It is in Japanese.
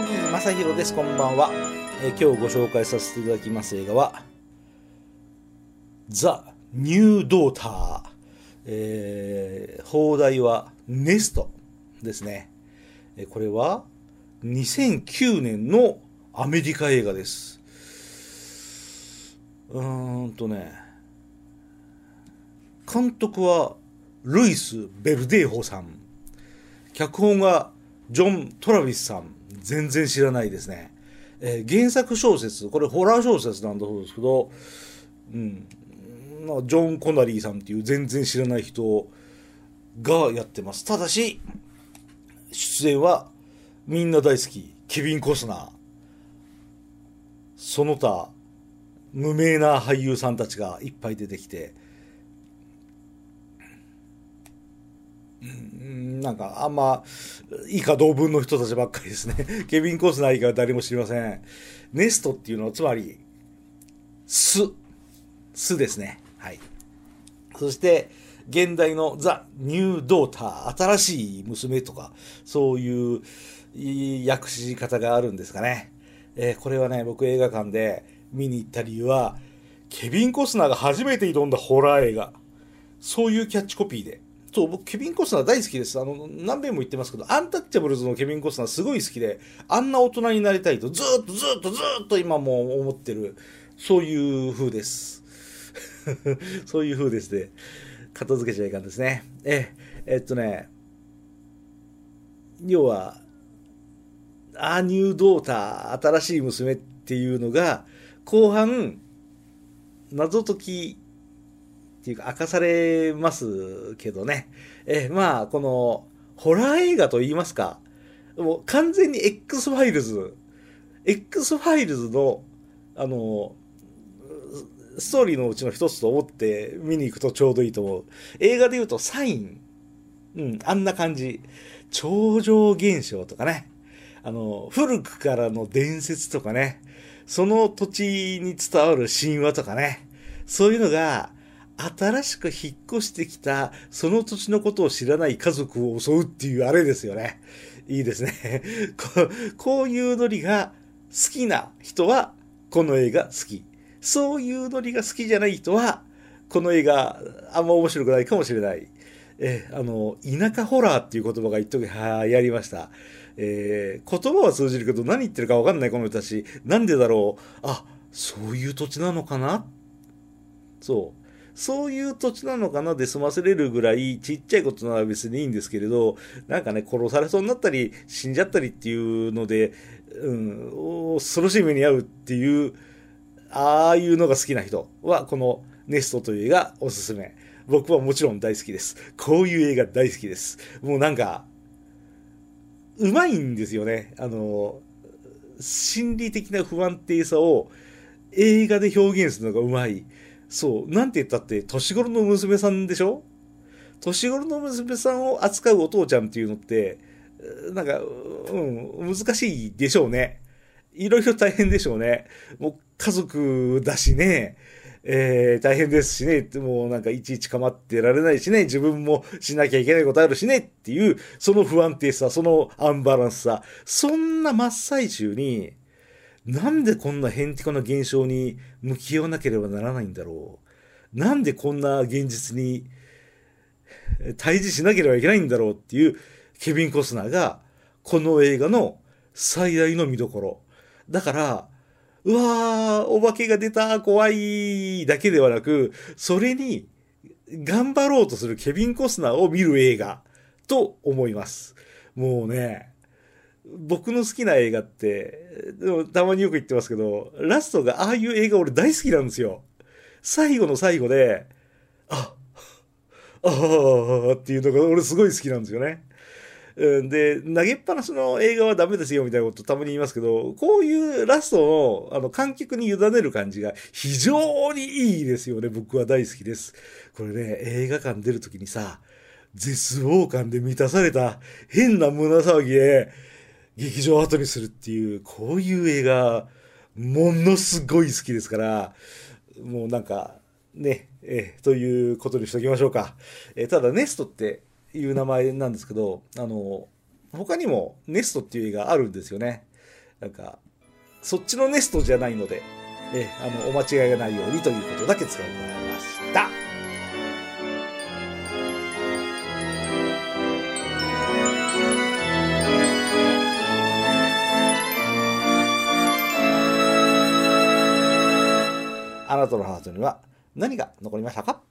正弘です。こんばんは、えー今日ご紹介させていただきます映画はザ・ニュー・ドーター、えー、放題はネストですね、えーこれは2009年のアメリカ映画です。うーんとね監督はルイス・ベルデーホさん。脚本がジョン・トラビスさん。全然知らないですね、えー原作小説これホラー小説なんだそうですけどうん。まあジョン・コナリーさんっていう全然知らない人がやってます。ただし出演はみんな大好き。ケビン・コスナーその他無名な俳優さんたちがいっぱい出てきてうんなんかあんま以下同文の人たちばっかりですね。ケビン・コスナー以外は誰も知りません。ネストっていうのはつまり巣巣ですね。はい。そして現代のザ・ニュー・ドーター新しい娘とかそういういい訳し方があるんですかね、えーこれはね僕映画館で見に行った理由はケビン・コスナーが初めて挑んだホラー映画。そういうキャッチコピーで。そう僕ケビン・コスナー大好きです。あの何遍も言ってますけどアンタッチャブルズのケビン・コスナーすごい好きであんな大人になりたいとずっとずっとずっと今も思ってるそういう風です。そういう風ですね片付けちゃいかんですね。ええっとね要はアーニュードーター新しい娘っていうのが後半謎解きっていうか明かされますけどね。えまあこのホラー映画と言いますかもう完全に X ファイルズ X ファイルズのあのストーリーのうちの一つと思って見に行くとちょうどいいと思う。映画で言うとサイン。うんあんな感じ。超常現象とかね。あの、古くからの伝説とかね、その土地に伝わる神話とかね、そういうのが、新しく引っ越してきた、その土地のことを知らない家族を襲うっていうあれですよね。いいですね。こうこういうノリが好きな人は、この映画好き。そういうノリが好きじゃない人は、この映画あんま面白くないかもしれない。えあの、田舎ホラーっていう言葉が一時はやりました。えー言葉は通じるけど何言ってるか分かんないこの人たち。なんでだろう。あ、そういう土地なのかなそう。そういう土地なのかなで済ませれるぐらいちっちゃいことなら別にいいんですけれど、なんかね、殺されそうになったり死んじゃったりっていうので、うん、恐ろしい目に遭うっていう、ああいうのが好きな人は、このネストという映画おすすめ。僕はもちろん大好きです。こういう映画大好きです。もうなんか、うまいんですよね。あの、心理的な不安定さを映画で表現するのがうまい。そう。なんて言ったって、年頃の娘さんでしょ？年頃の娘さんを扱うお父ちゃんっていうのって、なんか、うん、難しいでしょうね。いろいろ大変でしょうね。もう家族だしね。えー大変ですしね。もうなんかいちいち構ってられないしね。自分もしなきゃいけないことあるしね。っていう、その不安定さ、そのアンバランスさ。そんな真っ最中に、なんでこんなヘンテコな現象に向き合わなければならないんだろう。なんでこんな現実に対峙しなければいけないんだろうっていうケビン・コスナーが、この映画の最大の見どころ。だから、うわー、お化けが出た、怖い、だけではなく、それに頑張ろうとするケビン・コスナーを見る映画と思います。もうね、僕の好きな映画って、でもたまによく言ってますけど、ラストがああいう映画俺大好きなんですよ。最後の最後で、あ、ああっていうのが俺すごい好きなんですよね。で、投げっぱなしの映画はダメですよみたいなことたまに言いますけど、こういうラストのあの観客に委ねる感じが非常にいいですよね。僕は大好きです。これね、映画館出るときにさ、絶望感で満たされた変な胸騒ぎで劇場を後にするっていう、こういう映画、ものすごい好きですから、もうなんか、ね、え、ということにしときましょうか。え、ただ、ネストっていう名前なんですけど、あの、他にもネストっていう映画あるんですよね。なんか、そっちのネストじゃないので、え、あの、お間違いがないようにということだけ伝えてもらいました。あなたのハートには何が残りましたか？